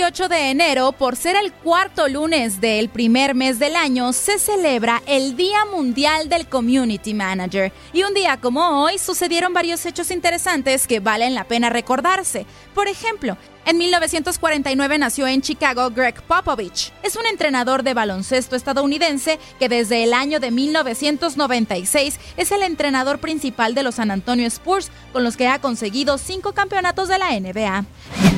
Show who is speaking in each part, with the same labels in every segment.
Speaker 1: 28 de enero, por ser el cuarto lunes del primer mes del año, se celebra el Día Mundial del Community Manager. Y un día como hoy sucedieron varios hechos interesantes que valen la pena recordarse. Por ejemplo, en 1949 nació en Chicago Greg Popovich. Es un entrenador de baloncesto estadounidense que desde el año de 1996 es el entrenador principal de los San Antonio Spurs, con los que ha conseguido cinco campeonatos de la NBA.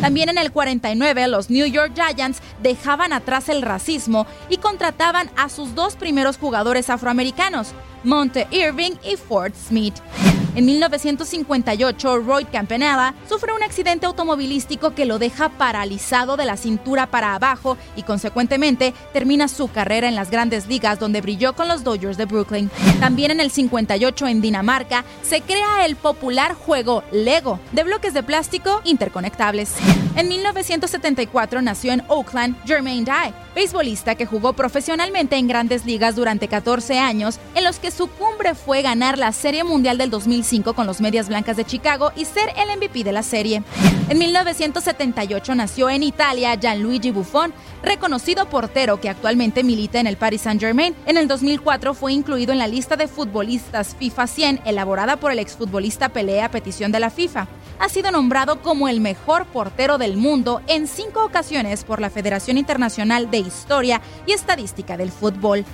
Speaker 1: También en el 49 los New York Giants dejaban atrás el racismo y contrataban a sus dos primeros jugadores afroamericanos, Monte Irving y Ford Smith. En 1958, Roy Campanella sufre un accidente automovilístico que lo deja paralizado de la cintura para abajo y consecuentemente termina su carrera en las grandes ligas donde brilló con los Dodgers de Brooklyn. También en el 58 en Dinamarca se crea el popular juego Lego de bloques de plástico interconectables. En 1974 nació en Oakland Jermaine Dye, beisbolista que jugó profesionalmente en grandes ligas durante 14 años, en los que su cumbre fue ganar la Serie Mundial del 2005 con los Medias Blancas de Chicago y ser el MVP de la serie. En 1978 nació en Italia Gianluigi Buffon, reconocido portero que actualmente milita en el Paris Saint-Germain. En el 2004 fue incluido en la lista de futbolistas FIFA 100 elaborada por el exfutbolista Pelé a petición de la FIFA. Ha sido nombrado como el mejor portero del mundo en cinco ocasiones por la Federación Internacional de Historia y Estadística del Fútbol.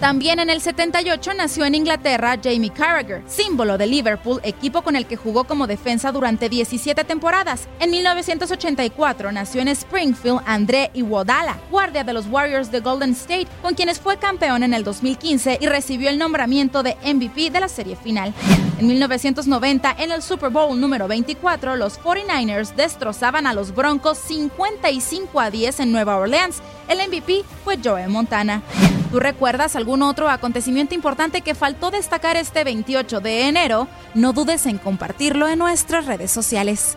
Speaker 1: También en el 78 nació en Inglaterra Jamie Carragher, símbolo de Liverpool, equipo con el que jugó como defensa durante 17 temporadas. En 1984 nació en Springfield André Iguodala, guardia de los Warriors de Golden State, con quienes fue campeón en el 2015 y recibió el nombramiento de MVP de la serie final. En 1990, en el Super Bowl número 24, los 49ers destrozaban a los Broncos 55 a 10 en Nueva Orleans. El MVP fue Joe Montana. ¿Tú recuerdas algún otro acontecimiento importante que faltó destacar este 28 de enero? No dudes en compartirlo en nuestras redes sociales.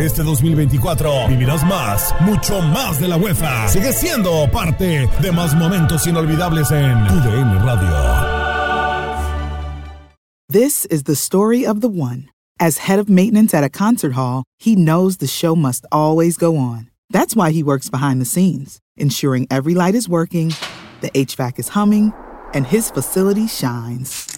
Speaker 2: Este 2024 vivirás más, mucho más de la UEFA. Sigue siendo parte de más momentos inolvidables en Radio.
Speaker 3: This is the story of the one. As head of maintenance at a concert hall, he knows the show must always go on. That's why he works behind the scenes, ensuring every light is working, the HVAC is humming, and his facility shines.